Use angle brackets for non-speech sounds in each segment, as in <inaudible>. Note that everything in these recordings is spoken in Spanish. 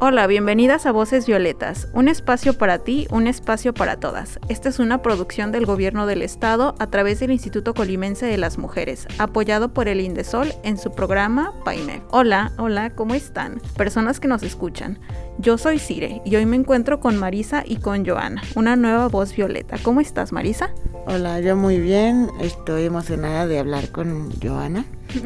Hola, bienvenidas a Voces Violetas, un espacio para ti, un espacio para todas. Esta es una producción del Gobierno del Estado a través del Instituto Colimense de las Mujeres, apoyado por el Indesol en su programa PAIME. Hola, hola, ¿cómo están? Personas que nos escuchan. Yo soy Cire y hoy me encuentro con Marisa y con Joana, una nueva voz violeta. ¿Cómo estás, Marisa? Hola, yo muy bien. Estoy emocionada de hablar con Joana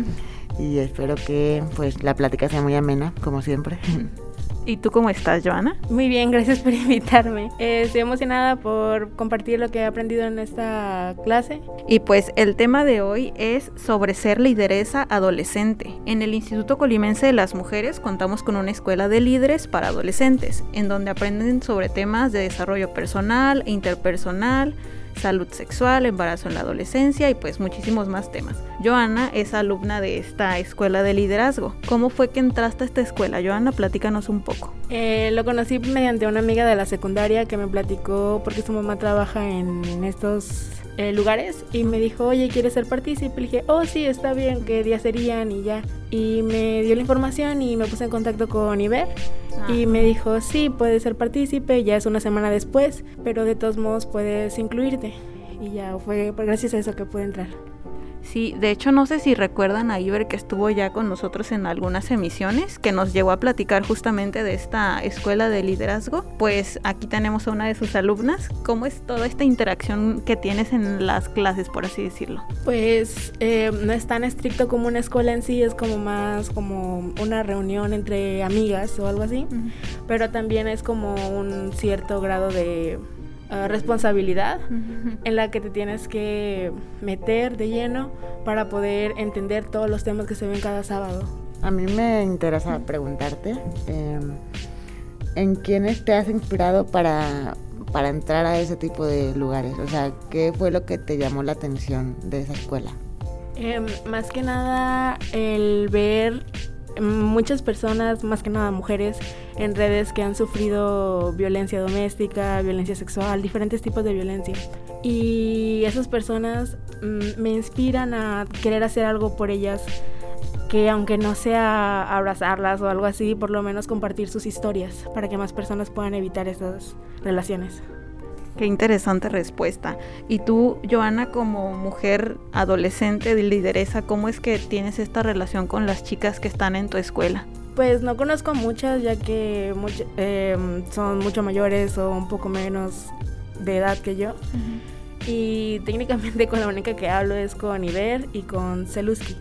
<laughs> y espero que pues la plática sea muy amena, como siempre. <laughs> ¿Y tú cómo estás, Joana? Muy bien, gracias por <laughs> invitarme. Eh, estoy emocionada por compartir lo que he aprendido en esta clase. Y pues el tema de hoy es sobre ser lideresa adolescente. En el Instituto Colimense de las Mujeres contamos con una escuela de líderes para adolescentes, en donde aprenden sobre temas de desarrollo personal e interpersonal, salud sexual, embarazo en la adolescencia y pues muchísimos más temas. Joana es alumna de esta escuela de liderazgo. ¿Cómo fue que entraste a esta escuela? Joana, platícanos un poco. Eh, lo conocí mediante una amiga de la secundaria que me platicó porque su mamá trabaja en estos eh, lugares y me dijo, oye, ¿quieres ser partícipe? Le dije, oh, sí, está bien, ¿qué días serían? Y ya. Y me dio la información y me puse en contacto con Iber y me dijo, sí, puedes ser partícipe, ya es una semana después, pero de todos modos puedes incluirte. Y ya fue gracias a eso que pude entrar. Sí, de hecho no sé si recuerdan a Iber que estuvo ya con nosotros en algunas emisiones, que nos llegó a platicar justamente de esta escuela de liderazgo. Pues aquí tenemos a una de sus alumnas. ¿Cómo es toda esta interacción que tienes en las clases, por así decirlo? Pues eh, no es tan estricto como una escuela en sí, es como más como una reunión entre amigas o algo así, pero también es como un cierto grado de Ah, responsabilidad en la que te tienes que meter de lleno para poder entender todos los temas que se ven cada sábado. A mí me interesa preguntarte, em, ¿en quiénes te has inspirado para, para entrar a ese tipo de lugares? O sea, ¿qué fue lo que te llamó la atención de esa escuela? Em, más que nada el ver muchas personas, más que nada mujeres, en redes que han sufrido violencia doméstica, violencia sexual, diferentes tipos de violencia. Y esas personas mm, me inspiran a querer hacer algo por ellas, que aunque no sea abrazarlas o algo así, por lo menos compartir sus historias para que más personas puedan evitar esas relaciones. Qué interesante respuesta. Y tú, Joana, como mujer adolescente de lideresa, ¿cómo es que tienes esta relación con las chicas que están en tu escuela? Pues no conozco muchas, ya que em, son mucho mayores o un poco menos de edad que yo. Y técnicamente <laughs> con la única que hablo es con Iber y con Celuski.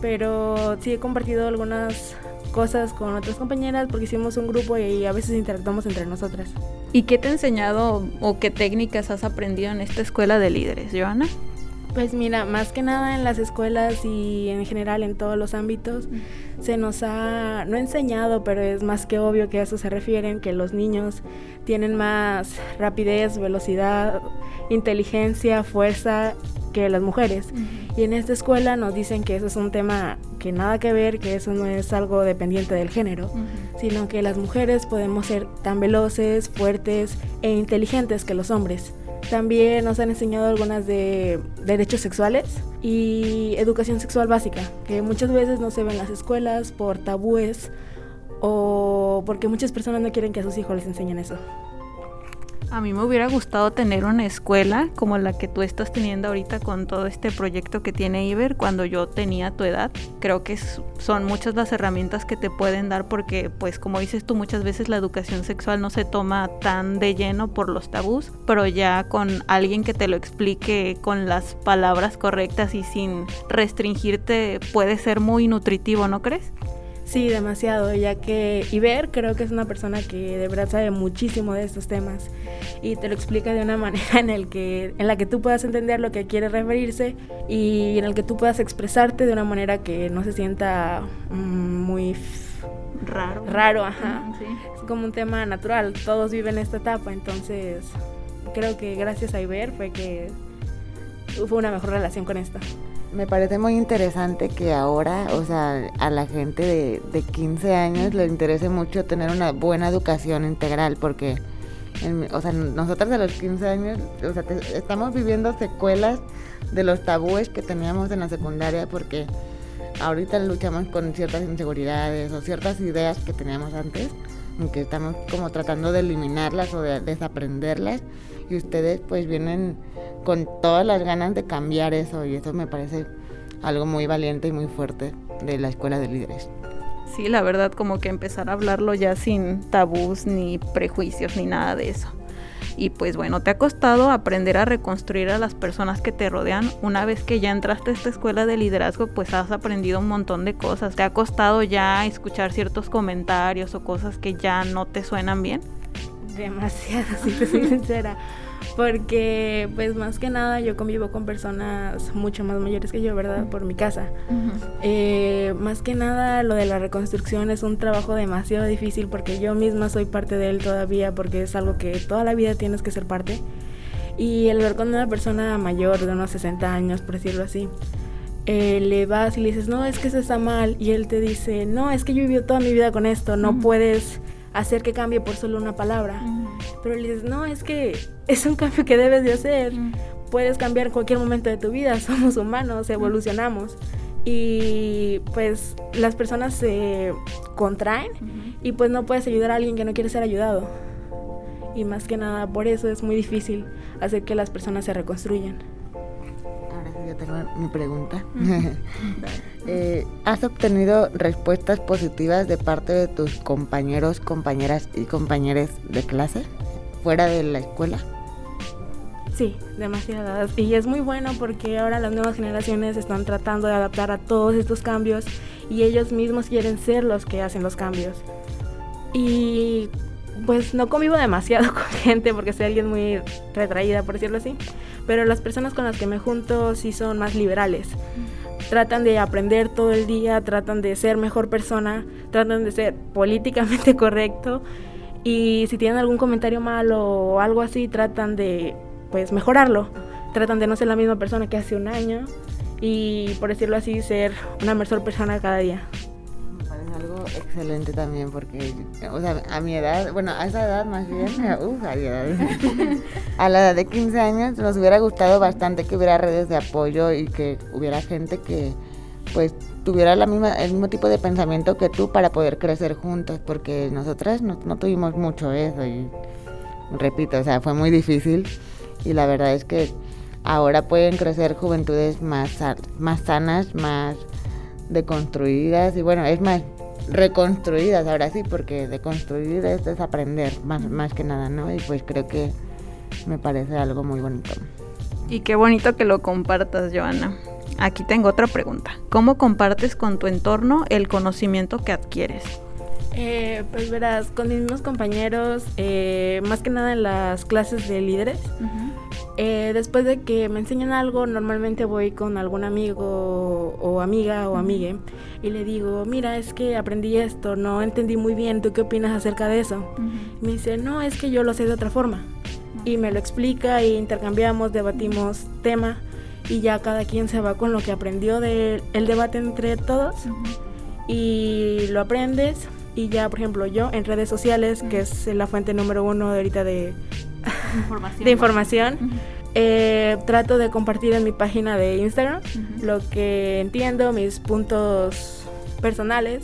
Pero sí he compartido algunas cosas con otras compañeras porque hicimos un grupo y a veces interactuamos entre nosotras. ¿Y qué te ha enseñado o qué técnicas has aprendido en esta escuela de líderes, Joana? Pues mira, más que nada en las escuelas y en general en todos los ámbitos se nos ha, no enseñado, pero es más que obvio que a eso se refieren, que los niños tienen más rapidez, velocidad, inteligencia, fuerza que las mujeres. Y en esta escuela nos dicen que eso es un tema que nada que ver, que eso no es algo dependiente del género, sino que las mujeres podemos ser tan veloces, fuertes e inteligentes que los hombres. También nos han enseñado algunas de derechos sexuales y educación sexual básica, que muchas veces no se ven en las escuelas por tabúes o porque muchas personas no quieren que a sus hijos les enseñen eso. A mí me hubiera gustado tener una escuela como la que tú estás teniendo ahorita con todo este proyecto que tiene Iber cuando yo tenía tu edad. Creo que son muchas las herramientas que te pueden dar porque, pues como dices tú, muchas veces la educación sexual no se toma tan de lleno por los tabús, pero ya con alguien que te lo explique con las palabras correctas y sin restringirte puede ser muy nutritivo, ¿no crees? Sí, demasiado, ya que Iber creo que es una persona que de verdad sabe muchísimo de estos temas y te lo explica de una <laughs> manera en, el que, en la que tú puedas entender lo que quiere referirse y en el que tú puedas expresarte de una manera que no se sienta mm, muy raro. Raro, ajá. Es como un tema natural, todos viven esta etapa, entonces creo que gracias a Iber fue que fue una mejor relación con esto. Me parece muy interesante que ahora, o sea, a la gente de, de 15 años le interese mucho tener una buena educación integral, porque, o sea, nosotros a los 15 años, o sea, estamos viviendo secuelas de los tabúes que teníamos en la secundaria, porque ahorita luchamos con ciertas inseguridades o ciertas ideas que teníamos antes, aunque estamos como tratando de eliminarlas o de desaprenderlas y ustedes pues vienen con todas las ganas de cambiar eso y eso me parece algo muy valiente y muy fuerte de la escuela de líderes. Sí, la verdad como que empezar a hablarlo ya sin tabús ni prejuicios ni nada de eso. Y pues bueno, te ha costado aprender a reconstruir a las personas que te rodean. Una vez que ya entraste a esta escuela de liderazgo, pues has aprendido un montón de cosas. ¿Te ha costado ya escuchar ciertos comentarios o cosas que ya no te suenan bien? Demasiado, si te soy sincera porque pues más que nada yo convivo con personas mucho más mayores que yo, ¿verdad? Por mi casa. Eh, más que nada lo de la reconstrucción es un trabajo demasiado difícil porque yo misma soy parte de él todavía porque es algo que toda la vida tienes que ser parte. Y el ver con una persona mayor de unos 60 años, por decirlo así, eh, le vas y le dices, no, es que eso está mal. Y él te dice, no, es que yo he vivido toda mi vida con esto, no puedes hacer que cambie por solo una palabra. Pero le dices, no, es que es un cambio que debes de hacer. Puedes cambiar en cualquier momento de tu vida, <laughs> somos humanos, evolucionamos. Y pues las personas se contraen y pues no puedes ayudar a alguien que no quiere ser ayudado. Y más que nada por eso es muy difícil hacer que las personas se reconstruyan yo tengo mi pregunta. <laughs> Eh, ¿Has obtenido respuestas positivas de parte de tus compañeros, compañeras y compañeros de clase fuera de la escuela? Sí, demasiadas. Y es muy bueno porque ahora las nuevas generaciones están tratando de adaptar a todos estos cambios y ellos mismos quieren ser los que hacen los cambios. Y pues no convivo demasiado <laughs> con gente porque soy alguien muy retraída, por decirlo así, pero las personas con las que me junto sí son más liberales. Tratan de aprender todo el día, tratan de ser mejor persona, tratan de ser políticamente <laughs> correcto y si tienen algún comentario malo o algo así, tratan de pues mejorarlo. Tratan de no ser la misma persona que hace un año y por decirlo así, ser una mejor persona cada día algo excelente también porque, o sea, a mi edad, bueno, a esa edad más bien, <laughs> a, la edad de 15 años nos hubiera gustado bastante que hubiera redes de apoyo y que hubiera gente que, pues, tuviera la misma, el mismo tipo de pensamiento que tú para poder crecer juntos, porque nosotras no, no tuvimos mucho eso y, repito, o sea, fue muy difícil y la verdad es que ahora pueden crecer juventudes más, más sanas, más deconstruidas y bueno, es más, reconstruidas ahora sí, porque de construir es desaprender más, más que nada, ¿no? Y pues creo que me parece algo muy bonito. Y qué bonito que lo compartas, Joana. Aquí tengo otra pregunta. ¿Cómo compartes con tu entorno el conocimiento que adquieres? Eh, pues verás, con mis mismos compañeros, eh, más que nada en las clases de líderes, eh, después de que me enseñan algo, normalmente voy con algún amigo o amiga o amigue y le digo, mira, es que aprendí esto, no entendí muy bien, ¿tú qué opinas acerca de eso? Me dice, no, es que yo lo sé de otra forma. Y me lo explica y intercambiamos, debatimos tema y ya cada quien se va con lo que aprendió del debate entre todos y lo aprendes y ya, por ejemplo, yo en redes sociales, que es la fuente número uno de ahorita de <laughs> de información. Eh, trato de compartir en mi página de Instagram lo que entiendo, mis puntos personales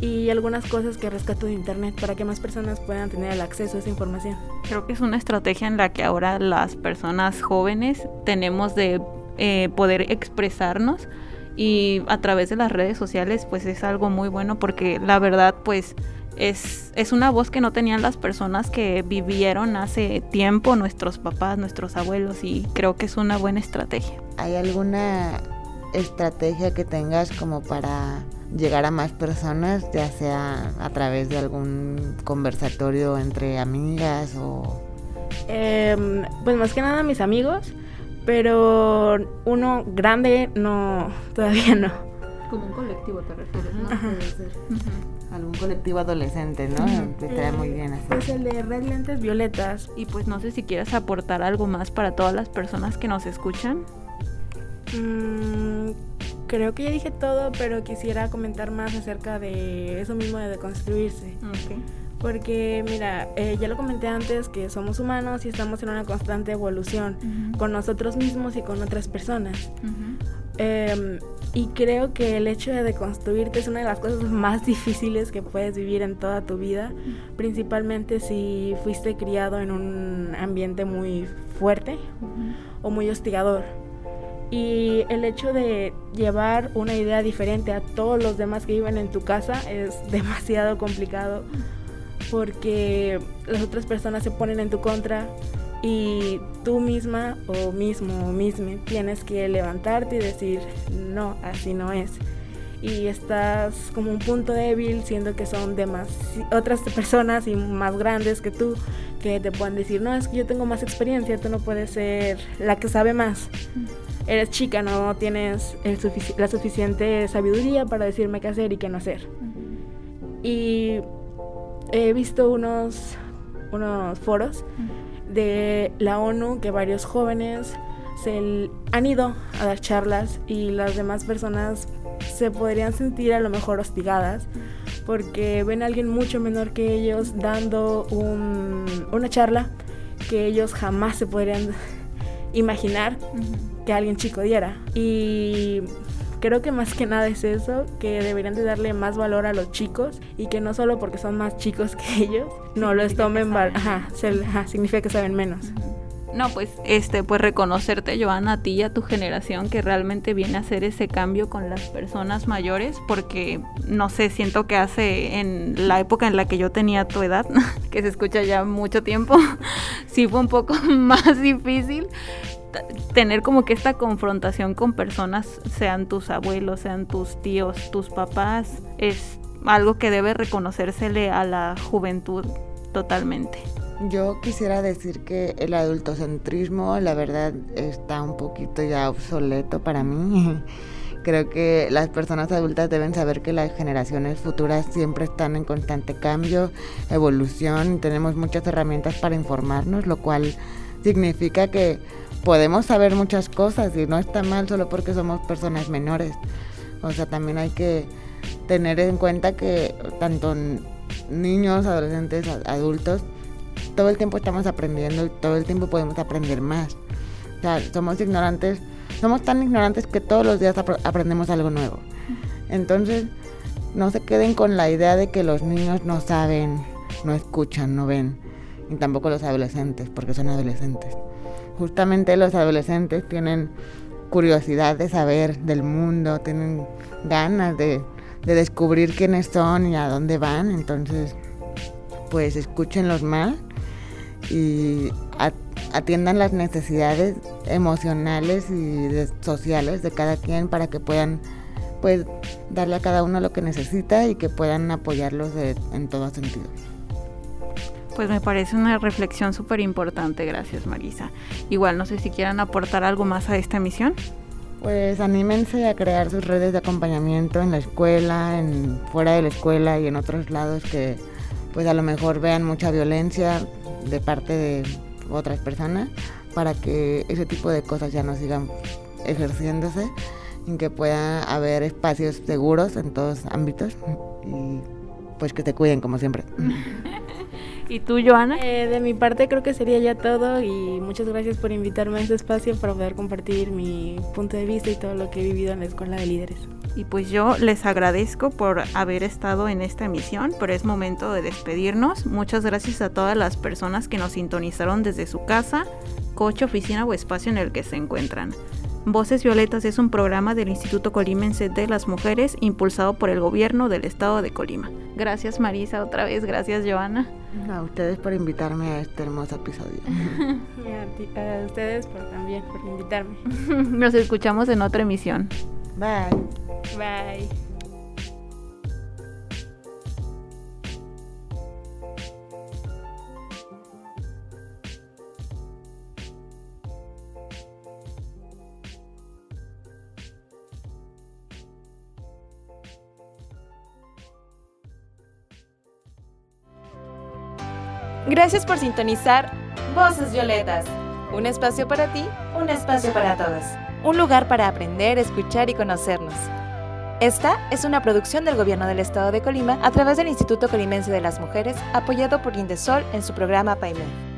y algunas cosas que rescato de internet para que más personas puedan tener el acceso a esa información. Creo que es una estrategia en la que ahora las personas jóvenes tenemos de eh, poder expresarnos y a través de las redes sociales pues es algo muy bueno porque la verdad pues es, es una voz que no tenían las personas que vivieron hace tiempo, nuestros papás, nuestros abuelos, y creo que es una buena estrategia. ¿Hay alguna estrategia que tengas como para llegar a más personas, ya sea a través de algún conversatorio entre amigas o... Em, pues más que nada mis amigos, pero uno grande no, todavía no. Como un colectivo te refieres, ¿no? Puede ser. Algún colectivo adolescente, ¿no? Estaría muy bien así. Es el de Red Lentes Violetas. Y pues no sé si quieres aportar algo más para todas las personas que nos escuchan. Mm, creo que ya dije todo, pero quisiera comentar más acerca de eso mismo de deconstruirse. Porque, mira, eh, ya lo comenté antes que somos humanos y estamos en una constante evolución con nosotros mismos y con otras personas. Em, y creo que el hecho de deconstruirte es una de las cosas más <laughs> difíciles que puedes vivir en toda tu vida, principalmente si fuiste criado en un ambiente muy fuerte o muy hostigador. Y el hecho de llevar una idea diferente a todos los demás que viven en tu casa es <laughs> demasiado complicado porque las otras personas se ponen en tu contra y tú misma o mismo o misma tienes que levantarte y decir no, así no es. Y estás como un punto débil, siendo que son demás otras personas y más grandes que tú que te pueden decir, no, es que yo tengo más experiencia, tú no puedes ser la que sabe más. Eres chica, no tienes la suficiente sabiduría para decirme qué hacer y qué no hacer. Y he visto unos, unos foros de la ONU que varios jóvenes se han ido a dar charlas y las demás personas se podrían sentir a lo mejor hostigadas porque ven a alguien mucho menor que ellos dando una charla que ellos jamás se podrían <laughs> imaginar que alguien chico diera. Y Creo que más que nada es eso, que deberían de darle más valor a los chicos y que no solo porque son más chicos que ellos, no los tomen, ajá, significa que saben menos. No, pues este, pues reconocerte, Joana, a ti y a tu generación que realmente viene a hacer ese cambio con las personas mayores, porque no sé, siento que hace en la época en la que yo tenía tu edad, <laughs> que se escucha ya mucho tiempo, <laughs> sí fue un poco <laughs> más difícil, tener como que esta confrontación con personas, sean tus abuelos, sean tus tíos, tus papás, es algo que debe reconocérsele a la juventud totalmente. Yo quisiera decir que el adultocentrismo, la verdad, está un poquito ya obsoleto para mí. <laughs> Creo que las personas adultas deben saber que las generaciones futuras siempre están en constante cambio, evolución, tenemos muchas herramientas para informarnos, lo cual significa que podemos saber muchas cosas y no está mal solo porque somos personas menores. O sea, también hay que tener en cuenta que tanto niños, adolescentes, adultos, todo el tiempo estamos aprendiendo y todo el tiempo podemos aprender más. O sea, somos ignorantes, somos tan ignorantes que todos los días aprendemos algo nuevo. Entonces, no se queden con la idea de que los niños no saben, no escuchan, no ven, y tampoco los adolescentes, porque son adolescentes justamente los adolescentes tienen curiosidad de saber del mundo, tienen ganas de, descubrir quiénes son y a dónde van, entonces pues escúchenlos más y atiendan las necesidades emocionales y sociales de cada quien para que puedan pues darle a cada uno lo que necesita y que puedan apoyarlos en todo sentido. Pues me parece una reflexión súper importante, gracias Marisa. Igual no sé si quieran aportar algo más a esta misión. Pues anímense a crear sus redes de acompañamiento en la escuela, en fuera de la escuela y en otros lados que pues a lo mejor vean mucha violencia de parte de otras personas para que ese tipo de cosas ya no sigan ejerciéndose y que pueda haber espacios seguros en todos ámbitos y pues que te cuiden como siempre. <laughs> ¿Y tú, Joana? Eh, de mi parte creo que sería ya todo y muchas gracias por invitarme a este espacio para poder compartir mi punto de vista y todo lo que he vivido en la Escuela de Líderes. Y pues yo les agradezco por haber estado en esta emisión, pero es momento de despedirnos. Muchas gracias a todas las personas que nos sintonizaron desde su casa, coche, oficina o espacio en el que se encuentran. Voces Violetas es un programa del Instituto Colimense de las Mujeres impulsado por el gobierno del estado de Colima. Gracias Marisa otra vez, gracias Joana. A ustedes por invitarme a este hermoso episodio. <laughs> y a, ustedes por también por invitarme. Nos escuchamos en otra emisión. Bye. Bye. Gracias por sintonizar Voces Violetas. Un espacio para ti, un espacio para todos. Un lugar para aprender, escuchar y conocernos. Esta es una producción del Gobierno del Estado de Colima a través del Instituto Colimense de las Mujeres, apoyado por Indesol en su programa PAIME.